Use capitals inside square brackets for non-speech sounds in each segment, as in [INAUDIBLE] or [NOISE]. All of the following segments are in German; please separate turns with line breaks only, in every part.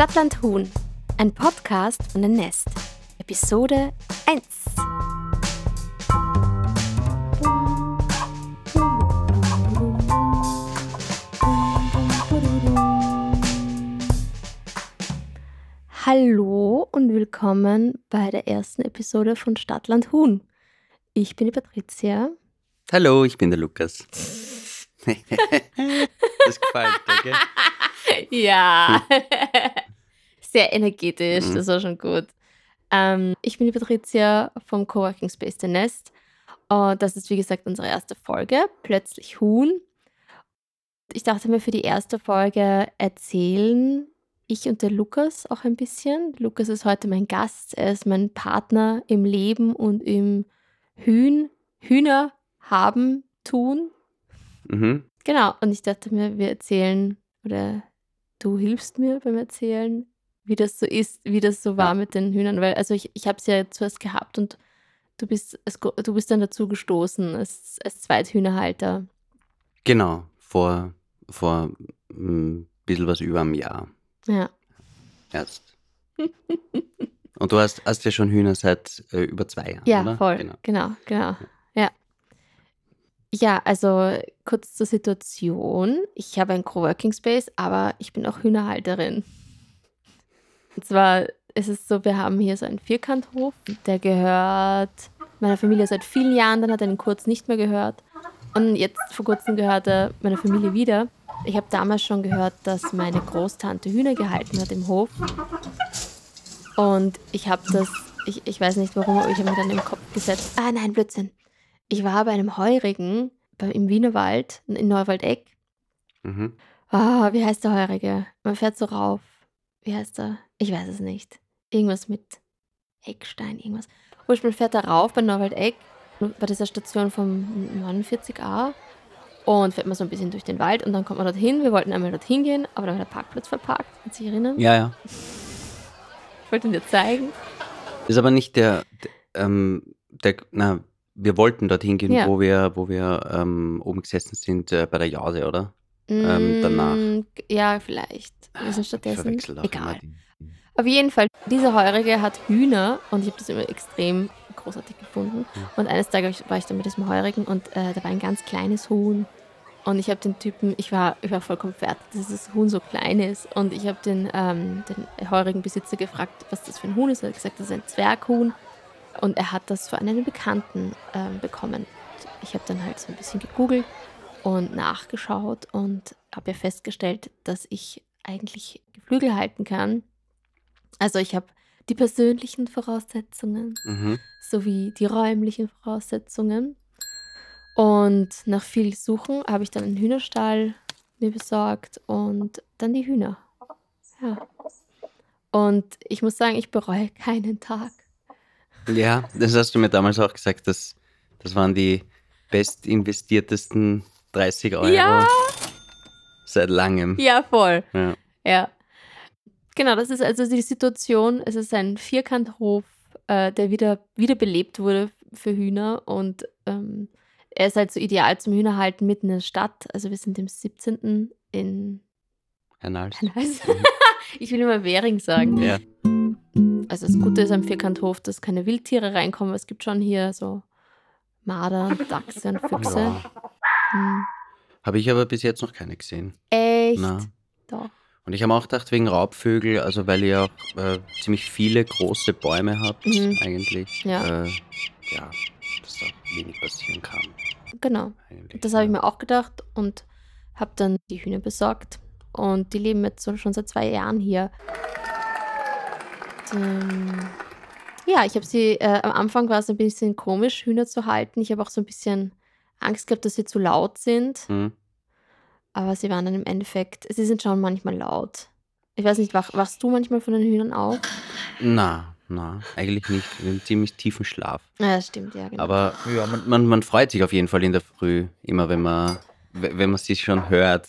Stadtland Huhn, ein Podcast von der Nest. Episode 1. Hallo und willkommen bei der ersten Episode von Stadtland Huhn. Ich bin die Patricia.
Hallo, ich bin der Lukas. [LAUGHS] das gefällt dir, gell? [LAUGHS]
Ja. [LAUGHS] Sehr energetisch,
Mhm.
das war schon gut. Ähm, ich bin die Patricia vom Coworking Space The Nest. Und das ist, wie gesagt, unsere erste Folge. Plötzlich Huhn. Ich dachte mir, für die erste Folge erzählen ich und der Lukas auch ein bisschen. Lukas ist heute mein Gast. Er ist mein Partner im Leben und im Hühn, Hühner haben, tun.
Mhm.
Genau, und ich dachte mir, wir erzählen oder du hilfst mir beim Erzählen, wie das so ist, wie das so war
Ja.
mit den Hühnern, weil also ich, ich habe es ja zuerst gehabt und du bist, es, du bist dann dazu gestoßen als, als Zweithühnerhalter.
Genau, vor, vor ein bisschen was über einem Jahr
Ja.
erst. [LAUGHS] Und du hast, hast ja schon Hühner seit äh, über zwei Jahren,
Ja,
oder?
voll.
Genau.
Genau, genau. Ja. Ja, also kurz zur Situation. Ich habe einen Coworking Space, aber ich bin auch Hühnerhalterin. Und zwar ist es so, wir haben hier so einen Vierkanthof, der gehört meiner Familie seit vielen Jahren, dann hat er ihn kurz nicht mehr gehört. Und jetzt vor kurzem gehört er meiner Familie wieder. Ich habe damals schon gehört, dass meine Großtante Hühner gehalten hat im Hof. Und ich habe das, ich, ich weiß nicht warum, aber ich habe mir dann im Kopf gesetzt, ah nein, Blödsinn. Ich war bei einem Heurigen bei, im Wienerwald, in Neuwaldeck.
Mhm.
Ah, wie heißt der Heurige? Man fährt so rauf. Wie heißt er? Ich weiß es nicht. Irgendwas mit Eckstein, irgendwas. Wurscht, man fährt da rauf bei Neuwaldeck, bei dieser Station vom 49a und fährt man so ein bisschen durch den Wald und dann kommt man dorthin. Wir wollten einmal dorthin gehen, aber da war der Parkplatz verparkt. Kannst du dich erinnern?
Ja, ja. [LAUGHS]
Ich wollte ihn dir zeigen.
Ist aber nicht der, der, ähm, der na, wir wollten dorthin gehen,
Ja.
wo wir, wo wir ähm, oben gesessen sind äh, bei der Jause, oder? Ähm, danach.
Mm, Ja, vielleicht. Wir sind
Ich
stattdessen. Egal. Auf jeden Fall, dieser Heurige hat Hühner und ich habe das immer extrem großartig gefunden. Und eines Tages war ich dann mit diesem Heurigen und äh, da war ein ganz kleines Huhn. Und ich habe den Typen, ich war, ich war vollkommen fertig, dass das Huhn so klein ist. Und ich habe den, ähm, den heurigen Besitzer gefragt, was das für ein Huhn ist. Er hat gesagt, das ist ein Zwerghuhn. Und er hat das von einem Bekannten ähm, bekommen. Ich habe dann halt so ein bisschen gegoogelt und nachgeschaut und habe ja festgestellt, dass ich eigentlich Geflügel halten kann. Also ich habe die persönlichen Voraussetzungen
Mhm.
sowie die räumlichen Voraussetzungen. Und nach viel Suchen habe ich dann einen Hühnerstall mir besorgt und dann die Hühner. Ja. Und ich muss sagen, ich bereue [LAUGHS] keinen Tag.
Ja, das hast du mir damals auch gesagt, dass das waren die bestinvestiertesten 30 Euro
Ja.
seit langem.
Ja, voll.
Ja.
Ja. Genau, das ist also die Situation. Es ist ein Vierkanthof, äh, der wieder, wiederbelebt wurde für Hühner und ähm, er ist halt so ideal zum Hühnerhalten mitten in der Stadt. Also wir sind im 17. in
Herr Nals.
Hennals. ich will immer Währing sagen.
Ja.
Also das Gute ist am Vierkanthof, dass keine Wildtiere reinkommen. Es gibt schon hier so Marder, Dachse und Füchse.
Ja.
Hm.
Habe ich aber bis jetzt noch keine gesehen.
Echt?
Na.
Doch.
Und ich habe auch gedacht, wegen Raubvögel, also weil ihr auch äh, ziemlich viele große Bäume habt,
Mhm.
eigentlich.
Ja.
Äh, ja, dass da wenig passieren kann.
Genau.
Eigentlich.
Das habe ich mir auch gedacht und habe dann die Hühner besorgt. Und die leben jetzt so schon seit zwei Jahren hier. Und, ähm, ja, ich habe sie, äh, am Anfang war es ein bisschen komisch, Hühner zu halten. Ich habe auch so ein bisschen Angst gehabt, dass sie zu laut sind.
Hm.
Aber sie waren dann im Endeffekt, sie sind schon manchmal laut. Ich weiß nicht, wach, wachst du manchmal von den Hühnern auf?
Na, na, eigentlich nicht. Wir haben ziemlich tiefen Schlaf.
Ja, das stimmt, ja, genau.
Aber ja, man, man, man freut sich auf jeden Fall in der Früh, immer wenn man, wenn man sie schon hört,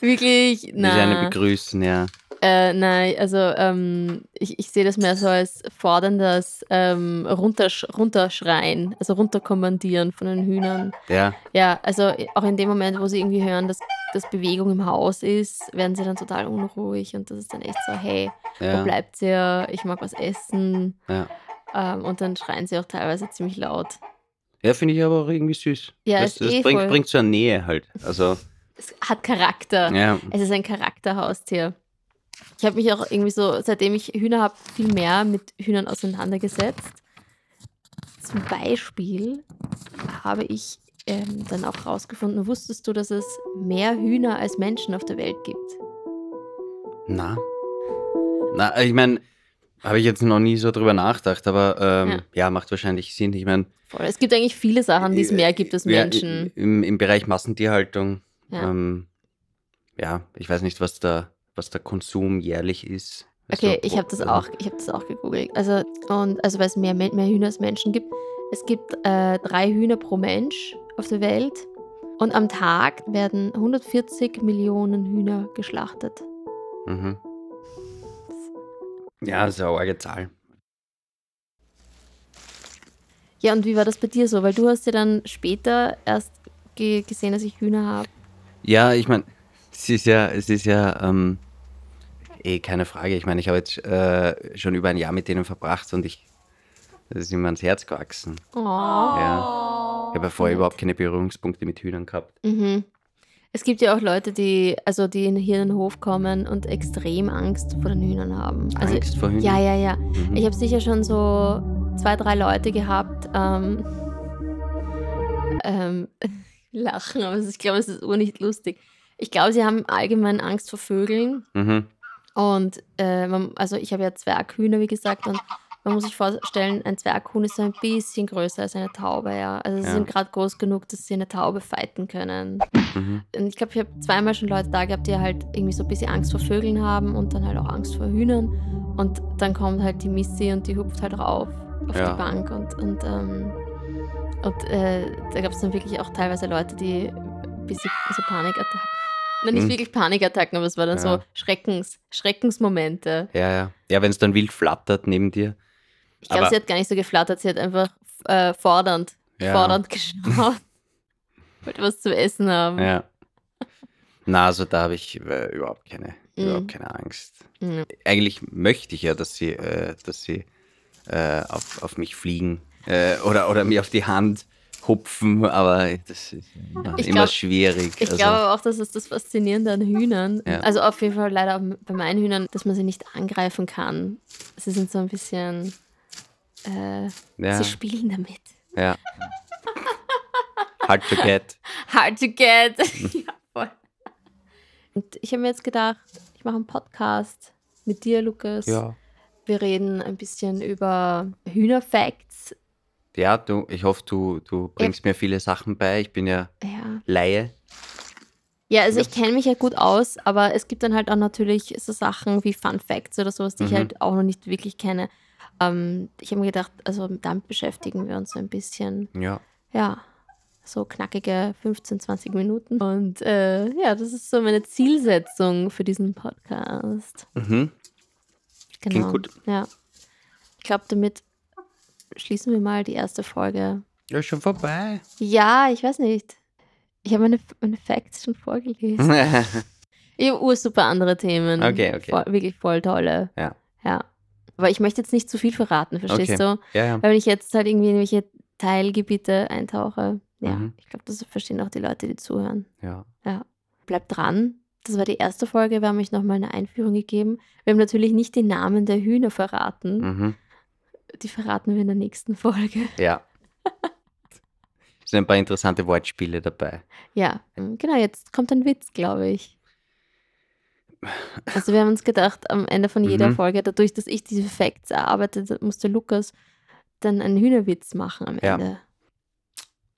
Wirklich?
wie sie einen
Na.
begrüßen, ja.
Äh, nein, also ähm, ich, ich sehe das mehr so als forderndes ähm, Runtersch Runterschreien, also runterkommandieren von den Hühnern.
Ja,
Ja, also auch in dem Moment, wo sie irgendwie hören, dass, dass Bewegung im Haus ist, werden sie dann total unruhig und das ist dann echt so, hey, wo
ja,
bleibt ihr? Ich mag was essen.
ja.
Ähm, und dann schreien sie auch teilweise ziemlich laut.
Ja, finde ich aber auch irgendwie süß.
Ja, ist
das
eh
bringt,
voll-
bringt eine Nähe halt. Also,
Es hat Charakter.
ja.
Es ist ein Charakterhaustier. Ich habe mich auch irgendwie so, seitdem ich Hühner habe, viel mehr mit Hühnern auseinandergesetzt. Zum Beispiel habe ich ähm, dann auch rausgefunden, wusstest du, dass es mehr Hühner als Menschen auf der Welt gibt?
Na. Na, ich meine, habe ich jetzt noch nie so drüber nachgedacht, aber ähm,
Ja.
ja. macht wahrscheinlich Sinn. Ich meine.
Es gibt eigentlich viele Sachen, die es mehr gibt als
Äh, ja,
Menschen.
Im, Im Bereich Massentierhaltung,
Ja.
ja. Ähm, ja, ich weiß nicht, was der, was der Konsum jährlich ist.
Okay,
Also,
ich habe das auch, ich habe das auch gegoogelt. Also und also weil es mehr, mehr Hühner als Menschen gibt. Es gibt äh, drei Hühner pro Mensch auf der Welt und am Tag werden 140 Millionen Hühner geschlachtet.
Mhm. Ja, das ist eine arge Zahl.
Ja, und wie war das bei dir so? Weil du hast ja dann später erst ge gesehen, dass ich Hühner habe.
Ja, ich meine, es ist ja, es ist ja ähm, eh keine Frage. Ich meine, ich habe jetzt äh, schon über ein Jahr mit denen verbracht und ich, das ist mir ans Herz gewachsen.
Oh.
Ja. Ich habe ja vorher überhaupt keine Berührungspunkte mit Hühnern gehabt.
Mhm. Es gibt ja auch Leute, die, also die in- hier in den Hof kommen und extrem Angst vor den Hühnern haben. Also,
Angst vor Hühnern?
Ja, ja, ja.
Mhm.
Ich habe sicher schon so zwei, drei Leute gehabt, ähm, ähm, [LAUGHS] lachen, aber ich glaube, es ist urnicht lustig. Ich glaube, sie haben allgemein Angst vor Vögeln.
Mhm.
Und äh, man, also ich habe ja Zwerghühner, wie gesagt, und man muss sich vorstellen, ein Zwerghuhn ist so ein bisschen größer als eine Taube, ja. Also sie
Ja.
sind gerade groß genug, dass sie eine Taube fighten können.
Mhm.
Und ich glaube, ich habe zweimal schon Leute da gehabt, die halt irgendwie so ein bisschen Angst vor Vögeln haben und dann halt auch Angst vor Hühnern. Und dann kommt halt die Missy und die hupft halt rauf auf
Ja.
die Bank. Und, und, ähm, und äh, da gab es dann wirklich auch teilweise Leute, die ein bisschen so Panikattacken. Nein, nicht
Hm.
wirklich Panikattacken, aber es war dann
Ja.
so Schreckens, Schreckensmomente.
Ja, ja. Ja, wenn es dann wild flattert neben dir.
Ich glaube, sie hat gar nicht so geflattert, sie hat einfach äh, fordernd,
Ja.
fordernd [LAUGHS] geschaut. Wollte was zu essen haben.
Ja. Na, also da habe ich äh, überhaupt keine,
Mhm.
überhaupt keine Angst.
Mhm.
Eigentlich möchte ich ja, dass sie, äh, dass sie äh, auf, auf mich fliegen äh, oder, oder mir auf die Hand hupfen, aber das ist immer,
glaub-
schwierig.
Ich
also,
glaube aber auch, das ist das Faszinierende an Hühnern.
Ja.
Also auf jeden Fall leider auch bei meinen Hühnern, dass man sie nicht angreifen kann. Sie sind so ein bisschen, äh,
ja,
sie spielen damit.
ja. Hard to get. [LAUGHS]
Hard to get. [LAUGHS] ja, voll. Und ich habe mir jetzt gedacht, ich mache einen Podcast mit dir, Lukas.
Ja.
Wir reden ein bisschen über Hühnerfacts.
Ja, du, ich hoffe, du, du bringst mir viele Sachen bei. Ich bin ja
Ja.
Laie.
Ja, also
Ja.
ich kenne mich ja gut aus, aber es gibt dann halt auch natürlich so Sachen wie Fun Facts oder sowas, die ich
Mhm.
halt auch noch nicht wirklich kenne. Ähm, ich habe mir gedacht, also damit beschäftigen wir uns so ein bisschen.
Ja.
Ja, so knackige 15, 20 Minuten. Und äh, ja, das ist so meine Zielsetzung für diesen Podcast.
Mhm.
Genau.
gut.
Ja. Ich glaube, damit schließen wir mal die erste Folge.
Ja, schon vorbei.
Ja, ich weiß nicht. Ich habe meine, meine Facts schon vorgelesen. [LAUGHS] Ich habe ursuper andere Themen.
Okay, okay.
Voll, wirklich voll tolle.
Ja.
Ja. Aber ich möchte jetzt nicht zu viel verraten, verstehst
Okay.
du?
ja, ja.
Weil wenn ich jetzt halt irgendwie in irgendwelche Teilgebiete eintauche, ja,
Mhm.
ich glaube, das verstehen auch die Leute, die zuhören.
ja.
Ja. Bleibt dran. Das war die erste Folge. Wir haben euch nochmal eine Einführung gegeben. Wir haben natürlich nicht die Namen der Hühner verraten.
Mhm.
Die verraten wir in der nächsten Folge. [LAUGHS]
Ja. Es sind ein paar interessante Wortspiele dabei.
Ja, ähm, genau, jetzt kommt ein Witz, glaube ich. [LAUGHS] Also wir haben uns gedacht, am Ende von jeder
Mhm.
Folge, dadurch, dass ich diese Facts erarbeitet, habe, musste Lukas dann einen Hühnerwitz machen am
Ja.
Ende.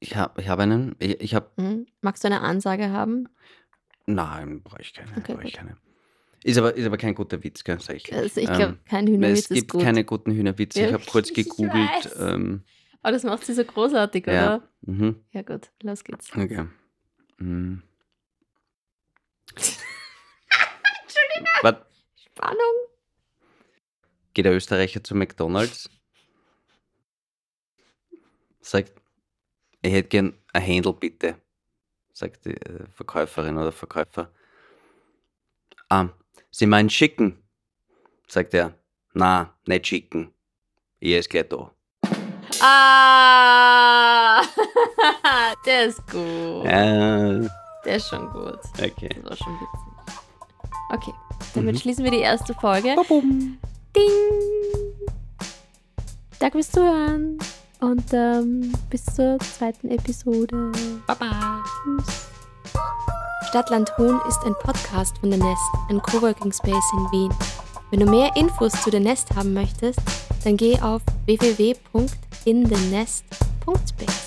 Ich habe ich hab einen. Ich, ich habe.
Mhm. Magst du eine Ansage haben?
Nein, brauche ich keine.
Okay,
brauch ich keine. Ist aber, ist aber kein guter Witz, gell, sag ich.
Also ich
Ähm,
glaube, kein
es
Hühnerwitz ist
gibt
gut.
keine guten Hühnerwitze. Ich habe kurz [LAUGHS] gegoogelt. Ähm,
Aber das macht sie so großartig,
ja.
oder?
Mhm.
Ja gut, los geht's.
Okay. Mhm. Entschuldigung. Was?
Spannung.
Geht der Österreicher zu McDonalds, sagt, ich hätte gern ein Händel bitte, sagt die äh, Verkäuferin oder Verkäufer. Ah, Sie meinen schicken? Sagt er, na, nicht schicken. Ich ist gleich da.
Ah! [LAUGHS] Der ist gut.
Äh,
Der ist schon gut.
okay.
Das war schon witzig. Okay, damit
Mhm.
schließen wir die erste Folge. Ding! Danke fürs Zuhören und ähm, bis zur zweiten Episode.
Baba.
Tschüss. Stadtland Hohn ist ein Podcast von The Nest, ein Coworking Space in Wien. Wenn du mehr Infos zu The Nest haben möchtest, dann geh auf www.inthenest.space.